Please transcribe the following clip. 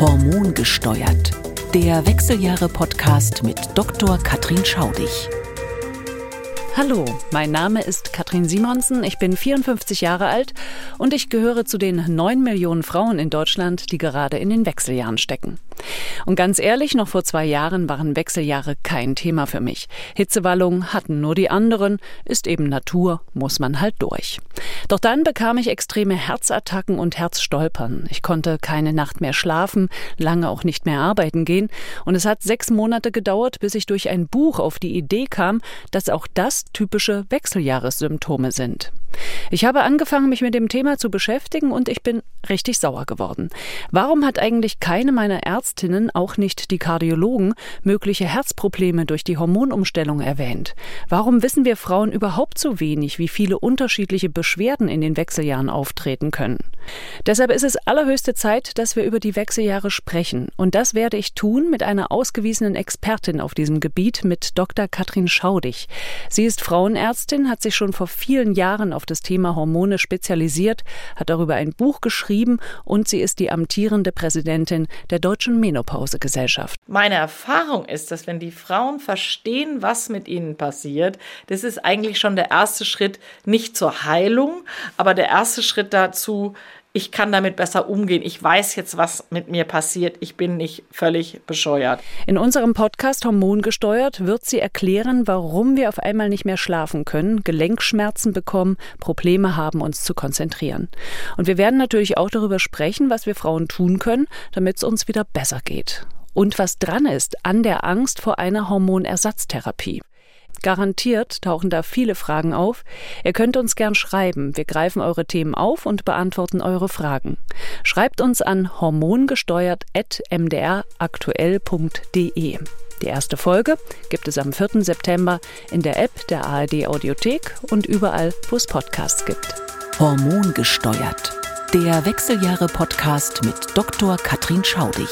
Hormongesteuert. Der Wechseljahre-Podcast mit Dr. Katrin Schaudig. Hallo, mein Name ist Katrin Simonsen, ich bin 54 Jahre alt und ich gehöre zu den 9 Millionen Frauen in Deutschland, die gerade in den Wechseljahren stecken. Und ganz ehrlich, noch vor zwei Jahren waren Wechseljahre kein Thema für mich. Hitzewallungen hatten nur die anderen, ist eben Natur, muss man halt durch. Doch dann bekam ich extreme Herzattacken und Herzstolpern. Ich konnte keine Nacht mehr schlafen, lange auch nicht mehr arbeiten gehen. Und es hat sechs Monate gedauert, bis ich durch ein Buch auf die Idee kam, dass auch das typische Wechseljahressymptome sind. Ich habe angefangen, mich mit dem Thema zu beschäftigen und ich bin richtig sauer geworden. Warum hat eigentlich keine meiner Ärztinnen, auch nicht die Kardiologen, mögliche Herzprobleme durch die Hormonumstellung erwähnt? Warum wissen wir Frauen überhaupt so wenig, wie viele unterschiedliche Beschwerden in den Wechseljahren auftreten können? Deshalb ist es allerhöchste Zeit, dass wir über die Wechseljahre sprechen. Und das werde ich tun mit einer ausgewiesenen Expertin auf diesem Gebiet, mit Dr. Katrin Schaudig. Sie ist Frauenärztin, hat sich schon vor vielen Jahren auf das Thema Hormone spezialisiert, hat darüber ein Buch geschrieben und sie ist die amtierende Präsidentin der Deutschen Menopausegesellschaft. Meine Erfahrung ist, dass wenn die Frauen verstehen, was mit ihnen passiert, das ist eigentlich schon der erste Schritt nicht zur Heilung, aber der erste Schritt dazu, ich kann damit besser umgehen. Ich weiß jetzt, was mit mir passiert. Ich bin nicht völlig bescheuert. In unserem Podcast Hormongesteuert wird sie erklären, warum wir auf einmal nicht mehr schlafen können, Gelenkschmerzen bekommen, Probleme haben, uns zu konzentrieren. Und wir werden natürlich auch darüber sprechen, was wir Frauen tun können, damit es uns wieder besser geht. Und was dran ist an der Angst vor einer Hormonersatztherapie. Garantiert tauchen da viele Fragen auf. Ihr könnt uns gern schreiben. Wir greifen eure Themen auf und beantworten eure Fragen. Schreibt uns an hormongesteuert.mdraktuell.de. Die erste Folge gibt es am 4. September in der App der ARD Audiothek und überall, wo es Podcasts gibt. Hormongesteuert. Der Wechseljahre-Podcast mit Dr. Katrin Schaudig.